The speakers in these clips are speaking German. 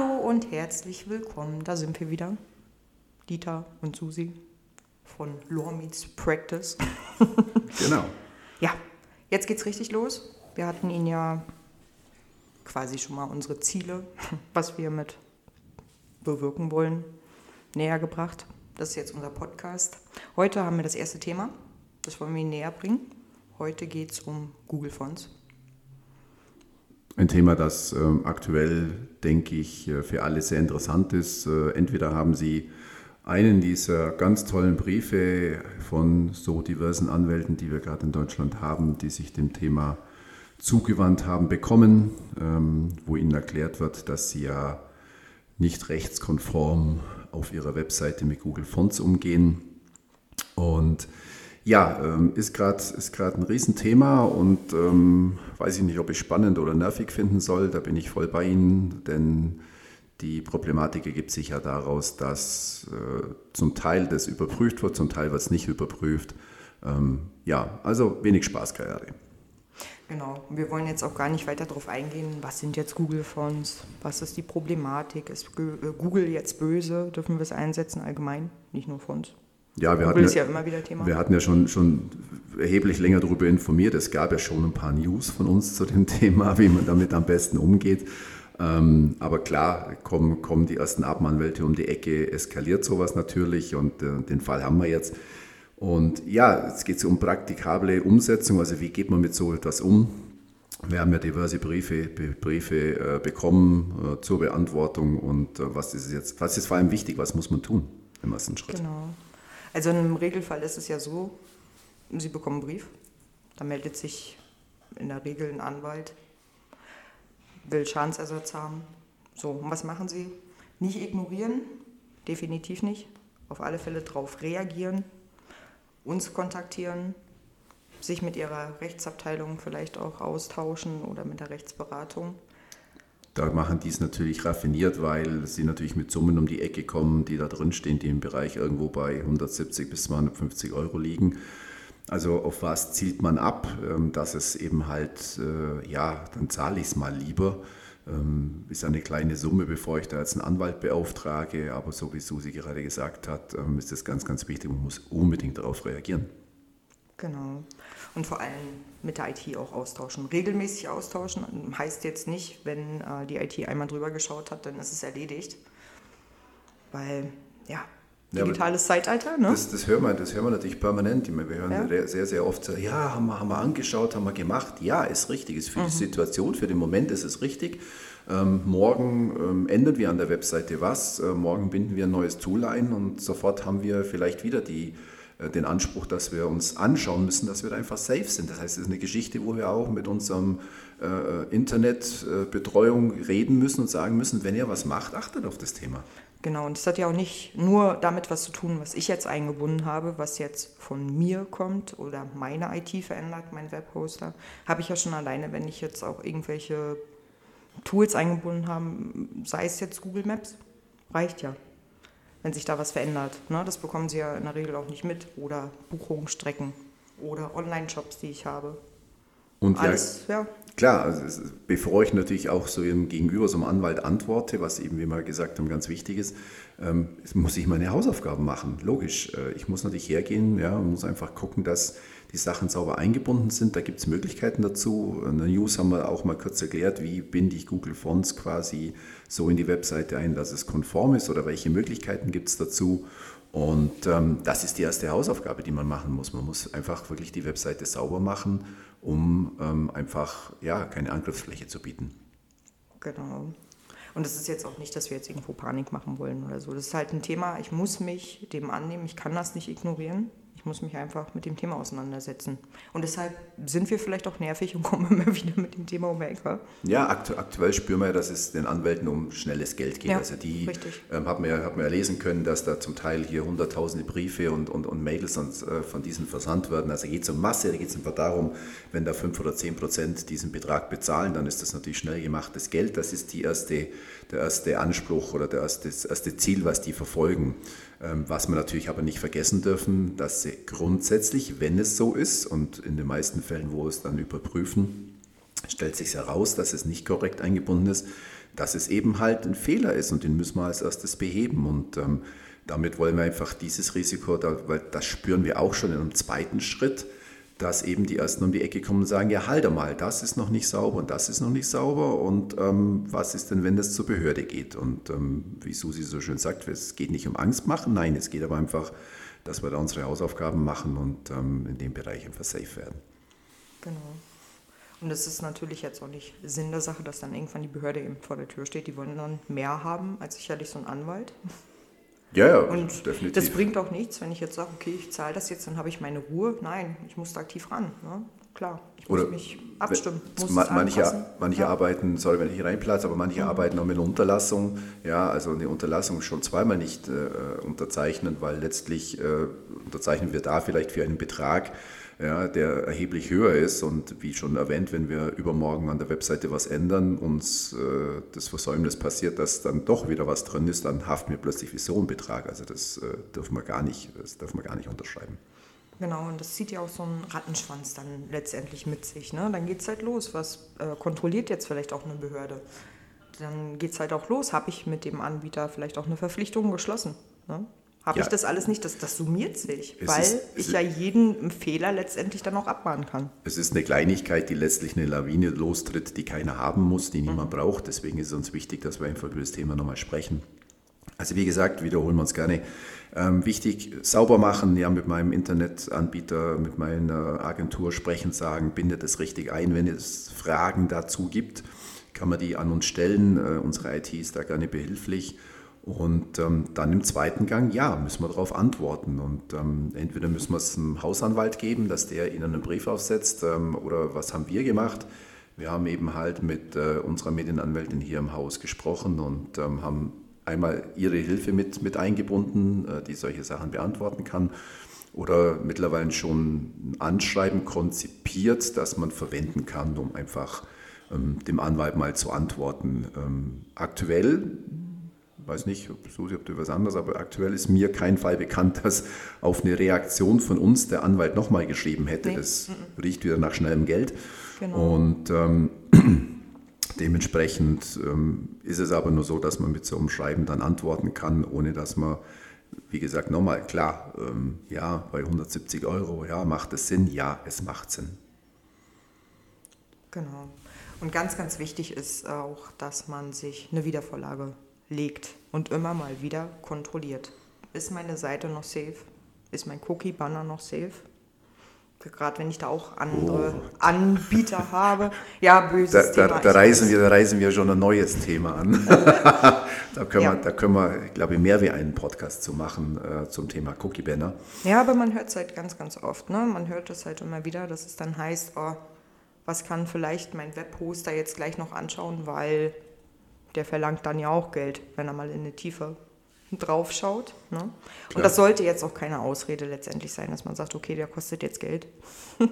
Hallo und herzlich willkommen. Da sind wir wieder. Dieter und Susi von Law Meets Practice. Genau. Ja, jetzt geht's richtig los. Wir hatten Ihnen ja quasi schon mal unsere Ziele, was wir mit bewirken wollen, näher gebracht. Das ist jetzt unser Podcast. Heute haben wir das erste Thema. Das wollen wir Ihnen näher bringen. Heute geht es um Google Fonts. Ein Thema, das ähm, aktuell, denke ich, äh, für alle sehr interessant ist. Äh, entweder haben Sie einen dieser ganz tollen Briefe von so diversen Anwälten, die wir gerade in Deutschland haben, die sich dem Thema zugewandt haben, bekommen, ähm, wo Ihnen erklärt wird, dass Sie ja nicht rechtskonform auf Ihrer Webseite mit Google Fonts umgehen. Und ja, ähm, ist gerade ist ein Riesenthema und ähm, weiß ich nicht, ob ich spannend oder nervig finden soll. Da bin ich voll bei Ihnen, denn die Problematik ergibt sich ja daraus, dass äh, zum Teil das überprüft wird, zum Teil wird es nicht überprüft. Ähm, ja, also wenig Spaß gerade. Genau, wir wollen jetzt auch gar nicht weiter darauf eingehen, was sind jetzt Google-Fonts, was ist die Problematik, ist äh, Google jetzt böse, dürfen wir es einsetzen allgemein, nicht nur Fonts. Ja, wir hatten, ja, immer wieder Thema. Wir hatten ja schon, schon erheblich länger darüber informiert. Es gab ja schon ein paar News von uns zu dem Thema, wie man damit am besten umgeht. Ähm, aber klar, kommen, kommen die ersten Abmahnwälte um die Ecke, eskaliert sowas natürlich und äh, den Fall haben wir jetzt. Und ja, es geht um praktikable Umsetzung, also wie geht man mit so etwas um? Wir haben ja diverse Briefe, Briefe äh, bekommen äh, zur Beantwortung und was ist jetzt, was ist vor allem wichtig, was muss man tun im ersten Schritt? Genau. Also im Regelfall ist es ja so, Sie bekommen einen Brief, da meldet sich in der Regel ein Anwalt, will Schadensersatz haben. So, und was machen Sie? Nicht ignorieren, definitiv nicht. Auf alle Fälle darauf reagieren, uns kontaktieren, sich mit Ihrer Rechtsabteilung vielleicht auch austauschen oder mit der Rechtsberatung. Da machen die es natürlich raffiniert, weil sie natürlich mit Summen um die Ecke kommen, die da drin stehen, die im Bereich irgendwo bei 170 bis 250 Euro liegen. Also auf was zielt man ab? Ähm, dass es eben halt, äh, ja, dann zahle ich es mal lieber. Ähm, ist eine kleine Summe, bevor ich da jetzt einen Anwalt beauftrage. Aber so wie Susi gerade gesagt hat, ähm, ist das ganz, ganz wichtig. Man muss unbedingt darauf reagieren. Genau. Und vor allem mit der IT auch austauschen. Regelmäßig austauschen heißt jetzt nicht, wenn äh, die IT einmal drüber geschaut hat, dann ist es erledigt. Weil, ja, digitales ja, Zeitalter. Ne? Das, das, hören wir, das hören wir natürlich permanent. Wir hören ja. sehr, sehr oft, ja, haben wir, haben wir angeschaut, haben wir gemacht. Ja, ist richtig, ist für mhm. die Situation, für den Moment ist es richtig. Ähm, morgen ähm, ändern wir an der Webseite was, äh, morgen binden wir ein neues Tool ein und sofort haben wir vielleicht wieder die den Anspruch, dass wir uns anschauen müssen, dass wir da einfach safe sind. Das heißt, es ist eine Geschichte, wo wir auch mit unserem äh, Internetbetreuung äh, reden müssen und sagen müssen, wenn ihr was macht, achtet auf das Thema. Genau, und das hat ja auch nicht nur damit was zu tun, was ich jetzt eingebunden habe, was jetzt von mir kommt oder meine IT verändert, mein Webhoster. Habe ich ja schon alleine, wenn ich jetzt auch irgendwelche Tools eingebunden habe, sei es jetzt Google Maps, reicht ja wenn sich da was verändert. Ne? Das bekommen sie ja in der Regel auch nicht mit. Oder Buchungsstrecken oder Online-Shops, die ich habe. Und Alles, ja, ja. Klar, also bevor ich natürlich auch so im Gegenüber, so einem Anwalt antworte, was eben, wie wir gesagt haben, ganz wichtig ist, ähm, muss ich meine Hausaufgaben machen. Logisch. Äh, ich muss natürlich hergehen ja, und muss einfach gucken, dass die Sachen sauber eingebunden sind. Da gibt es Möglichkeiten dazu. In der News haben wir auch mal kurz erklärt, wie binde ich Google Fonts quasi so in die Webseite ein, dass es konform ist oder welche Möglichkeiten gibt es dazu. Und ähm, das ist die erste Hausaufgabe, die man machen muss. Man muss einfach wirklich die Webseite sauber machen, um ähm, einfach ja, keine Angriffsfläche zu bieten. Genau. Und es ist jetzt auch nicht, dass wir jetzt irgendwo Panik machen wollen oder so. Das ist halt ein Thema, ich muss mich dem annehmen, ich kann das nicht ignorieren. Ich muss mich einfach mit dem Thema auseinandersetzen. Und deshalb sind wir vielleicht auch nervig und kommen immer wieder mit dem Thema um die Ecke. Ja, aktu aktuell spüren wir, dass es den Anwälten um schnelles Geld geht. Ja, also die ähm, haben wir, haben wir lesen können, dass da zum Teil hier hunderttausende Briefe und, und, und Mails und, äh, von diesen versandt werden. Also geht es um Masse, da geht es einfach darum, wenn da fünf oder zehn Prozent diesen Betrag bezahlen, dann ist das natürlich schnell gemachtes Geld. Das ist die erste, der erste Anspruch oder der erste, das erste Ziel, was die verfolgen. Ähm, was wir natürlich aber nicht vergessen dürfen, dass sie grundsätzlich, wenn es so ist und in den meisten Fällen, wo es dann überprüfen, stellt sich heraus, dass es nicht korrekt eingebunden ist, dass es eben halt ein Fehler ist und den müssen wir als erstes beheben. Und ähm, damit wollen wir einfach dieses Risiko, da, weil das spüren wir auch schon in einem zweiten Schritt, dass eben die Ersten um die Ecke kommen und sagen, ja, halt mal, das ist noch nicht sauber und das ist noch nicht sauber und ähm, was ist denn, wenn das zur Behörde geht? Und ähm, wie Susi so schön sagt, es geht nicht um Angst machen, nein, es geht aber einfach, dass wir da unsere Hausaufgaben machen und ähm, in dem Bereich einfach safe werden. Genau. Und es ist natürlich jetzt auch nicht Sinn der Sache, dass dann irgendwann die Behörde eben vor der Tür steht. Die wollen dann mehr haben als sicherlich so ein Anwalt. Ja, ja, und definitiv. Das bringt auch nichts, wenn ich jetzt sage, okay, ich zahle das jetzt, dann habe ich meine Ruhe. Nein, ich muss da aktiv ran. Ne? Klar, ich muss Oder mich abstimmen. Muss manche manche ja. arbeiten, sorry, wenn ich reinplatze, aber manche mhm. arbeiten auch mit einer Unterlassung. Ja, also eine Unterlassung schon zweimal nicht äh, unterzeichnen, weil letztlich äh, unterzeichnen wir da vielleicht für einen Betrag, ja, der erheblich höher ist. Und wie schon erwähnt, wenn wir übermorgen an der Webseite was ändern, uns äh, das Versäumnis passiert, dass dann doch wieder was drin ist, dann haften wir plötzlich wie so einen Betrag. Also das äh, dürfen wir gar nicht, das dürfen wir gar nicht unterschreiben. Genau, und das zieht ja auch so einen Rattenschwanz dann letztendlich mit sich. Ne? Dann geht es halt los. Was äh, kontrolliert jetzt vielleicht auch eine Behörde? Dann geht es halt auch los. Habe ich mit dem Anbieter vielleicht auch eine Verpflichtung geschlossen? Ne? Habe ja. ich das alles nicht? Das, das summiert sich, es weil ist, ich ja jeden Fehler letztendlich dann auch abmahnen kann. Es ist eine Kleinigkeit, die letztlich eine Lawine lostritt, die keiner haben muss, die niemand mhm. braucht. Deswegen ist es uns wichtig, dass wir einfach über das Thema nochmal sprechen. Also wie gesagt, wiederholen wir uns gerne. Ähm, wichtig, sauber machen, ja, mit meinem Internetanbieter, mit meiner Agentur sprechen, sagen, bindet es richtig ein. Wenn es Fragen dazu gibt, kann man die an uns stellen. Äh, unsere IT ist da gerne behilflich. Und ähm, dann im zweiten Gang, ja, müssen wir darauf antworten. Und ähm, entweder müssen wir es einem Hausanwalt geben, dass der Ihnen einen Brief aufsetzt, ähm, oder was haben wir gemacht? Wir haben eben halt mit äh, unserer Medienanwältin hier im Haus gesprochen und ähm, haben einmal ihre Hilfe mit, mit eingebunden, äh, die solche Sachen beantworten kann. Oder mittlerweile schon ein Anschreiben konzipiert, das man verwenden kann, um einfach ähm, dem Anwalt mal zu antworten. Ähm, aktuell weiß nicht, ob, Susi, ob du was anderes, aber aktuell ist mir kein Fall bekannt, dass auf eine Reaktion von uns der Anwalt nochmal geschrieben hätte. Nee. Das mhm. riecht wieder nach schnellem Geld. Genau. Und ähm, dementsprechend ähm, ist es aber nur so, dass man mit so einem Schreiben dann antworten kann, ohne dass man, wie gesagt, nochmal, klar, ähm, ja, bei 170 Euro, ja, macht es Sinn? Ja, es macht Sinn. Genau. Und ganz, ganz wichtig ist auch, dass man sich eine Wiedervorlage legt und immer mal wieder kontrolliert. Ist meine Seite noch safe? Ist mein Cookie-Banner noch safe? Gerade wenn ich da auch andere oh. Anbieter habe. Ja, böses da, Thema. Da, da reisen wir, da reisen wir schon ein neues Thema an. da, können ja. wir, da können wir, glaube ich, mehr wie einen Podcast zu machen äh, zum Thema Cookie-Banner. Ja, aber man hört es halt ganz, ganz oft. Ne? Man hört es halt immer wieder, dass es dann heißt, oh, was kann vielleicht mein Webhoster jetzt gleich noch anschauen, weil der verlangt dann ja auch Geld, wenn er mal in eine Tiefe drauf schaut. Ne? Und das sollte jetzt auch keine Ausrede letztendlich sein, dass man sagt, okay, der kostet jetzt Geld.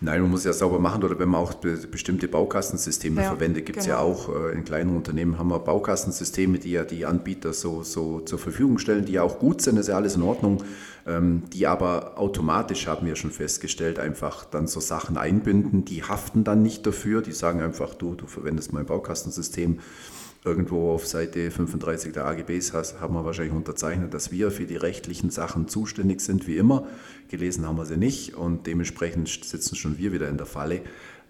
Nein, man muss ja sauber machen oder wenn man auch bestimmte Baukastensysteme ja, verwendet, gibt es genau. ja auch äh, in kleinen Unternehmen haben wir Baukastensysteme, die ja die Anbieter so, so zur Verfügung stellen, die ja auch gut sind, ist ja alles in Ordnung, ähm, die aber automatisch, haben wir schon festgestellt, einfach dann so Sachen einbinden, die haften dann nicht dafür, die sagen einfach, du, du verwendest mein Baukastensystem, irgendwo auf Seite 35 der AGBs haben wir wahrscheinlich unterzeichnet, dass wir für die rechtlichen Sachen zuständig sind, wie immer. Gelesen haben wir sie nicht und dementsprechend sitzen schon wir wieder in der Falle.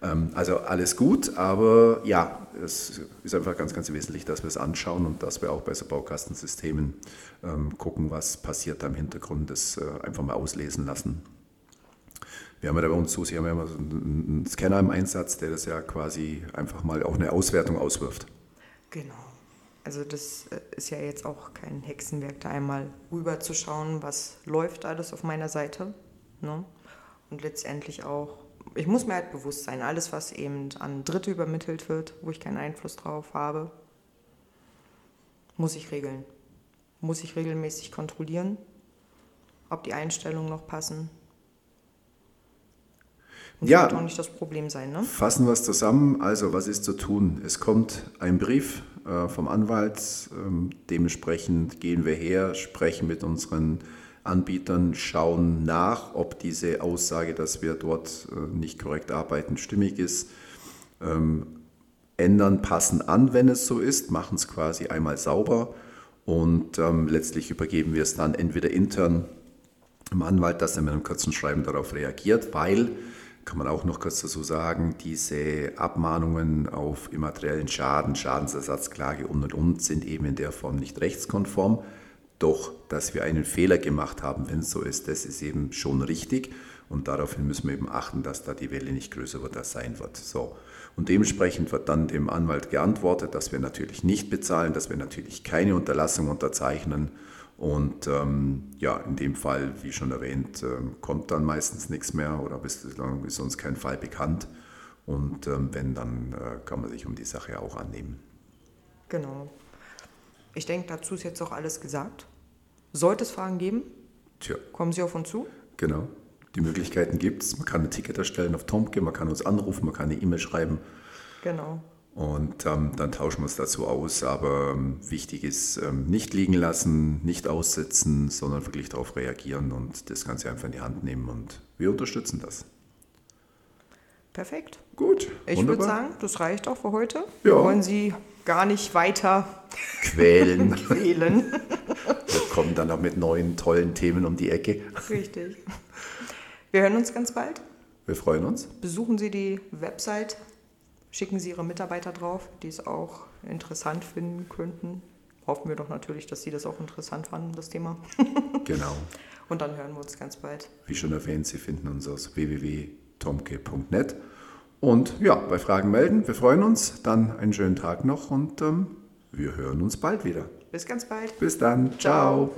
Ähm, also alles gut, aber ja, es ist einfach ganz, ganz wesentlich, dass wir es anschauen und dass wir auch bei so Baukastensystemen ähm, gucken, was passiert da im Hintergrund, das äh, einfach mal auslesen lassen. Wir haben ja bei uns so, Sie haben ja immer so einen Scanner im Einsatz, der das ja quasi einfach mal auch eine Auswertung auswirft. Genau. Also das äh, ist ja jetzt auch kein Hexenwerk, da einmal rüber zu schauen, was läuft alles auf meiner Seite. Ne? Und letztendlich auch, ich muss mir halt bewusst sein, alles, was eben an Dritte übermittelt wird, wo ich keinen Einfluss drauf habe, muss ich regeln. Muss ich regelmäßig kontrollieren, ob die Einstellungen noch passen. Und ja, das wird auch nicht das Problem sein. Ne? Fassen wir es zusammen. Also, was ist zu tun? Es kommt ein Brief äh, vom Anwalt. Ähm, dementsprechend gehen wir her, sprechen mit unseren Anbietern, schauen nach, ob diese Aussage, dass wir dort äh, nicht korrekt arbeiten, stimmig ist. Ähm, ändern, passen an, wenn es so ist, machen es quasi einmal sauber und ähm, letztlich übergeben wir es dann entweder intern im Anwalt, dass er mit einem kurzen Schreiben darauf reagiert, weil, kann man auch noch kurz dazu sagen, diese Abmahnungen auf immateriellen Schaden, Schadensersatzklage und und und sind eben in der Form nicht rechtskonform. Doch, dass wir einen Fehler gemacht haben, wenn es so ist, das ist eben schon richtig. Und daraufhin müssen wir eben achten, dass da die Welle nicht größer wird, als sein wird. So. Und dementsprechend wird dann dem Anwalt geantwortet, dass wir natürlich nicht bezahlen, dass wir natürlich keine Unterlassung unterzeichnen. Und ähm, ja, in dem Fall, wie schon erwähnt, äh, kommt dann meistens nichts mehr oder bislang ist uns kein Fall bekannt. Und ähm, wenn, dann äh, kann man sich um die Sache auch annehmen. Genau. Ich denke, dazu ist jetzt auch alles gesagt. Sollte es Fragen geben, Tja. kommen Sie auf uns zu. Genau. Die Möglichkeiten gibt es. Man kann ein Ticket erstellen auf Tomke, man kann uns anrufen, man kann eine E-Mail schreiben. Genau. Und ähm, dann tauschen wir es dazu aus. Aber ähm, wichtig ist, ähm, nicht liegen lassen, nicht aussitzen, sondern wirklich darauf reagieren und das Ganze einfach in die Hand nehmen. Und wir unterstützen das. Perfekt. Gut. Ich würde sagen, das reicht auch für heute. Ja. Wir wollen Sie gar nicht weiter Quälen. quälen. wir kommen dann auch mit neuen, tollen Themen um die Ecke. Richtig. Wir hören uns ganz bald. Wir freuen uns. Besuchen Sie die Website, schicken Sie Ihre Mitarbeiter drauf, die es auch interessant finden könnten. Hoffen wir doch natürlich, dass Sie das auch interessant fanden, das Thema. Genau. Und dann hören wir uns ganz bald. Wie schon erwähnt, Sie finden uns auf www.tomke.net. Und ja, bei Fragen melden. Wir freuen uns. Dann einen schönen Tag noch und ähm, wir hören uns bald wieder. Bis ganz bald. Bis dann. Ciao.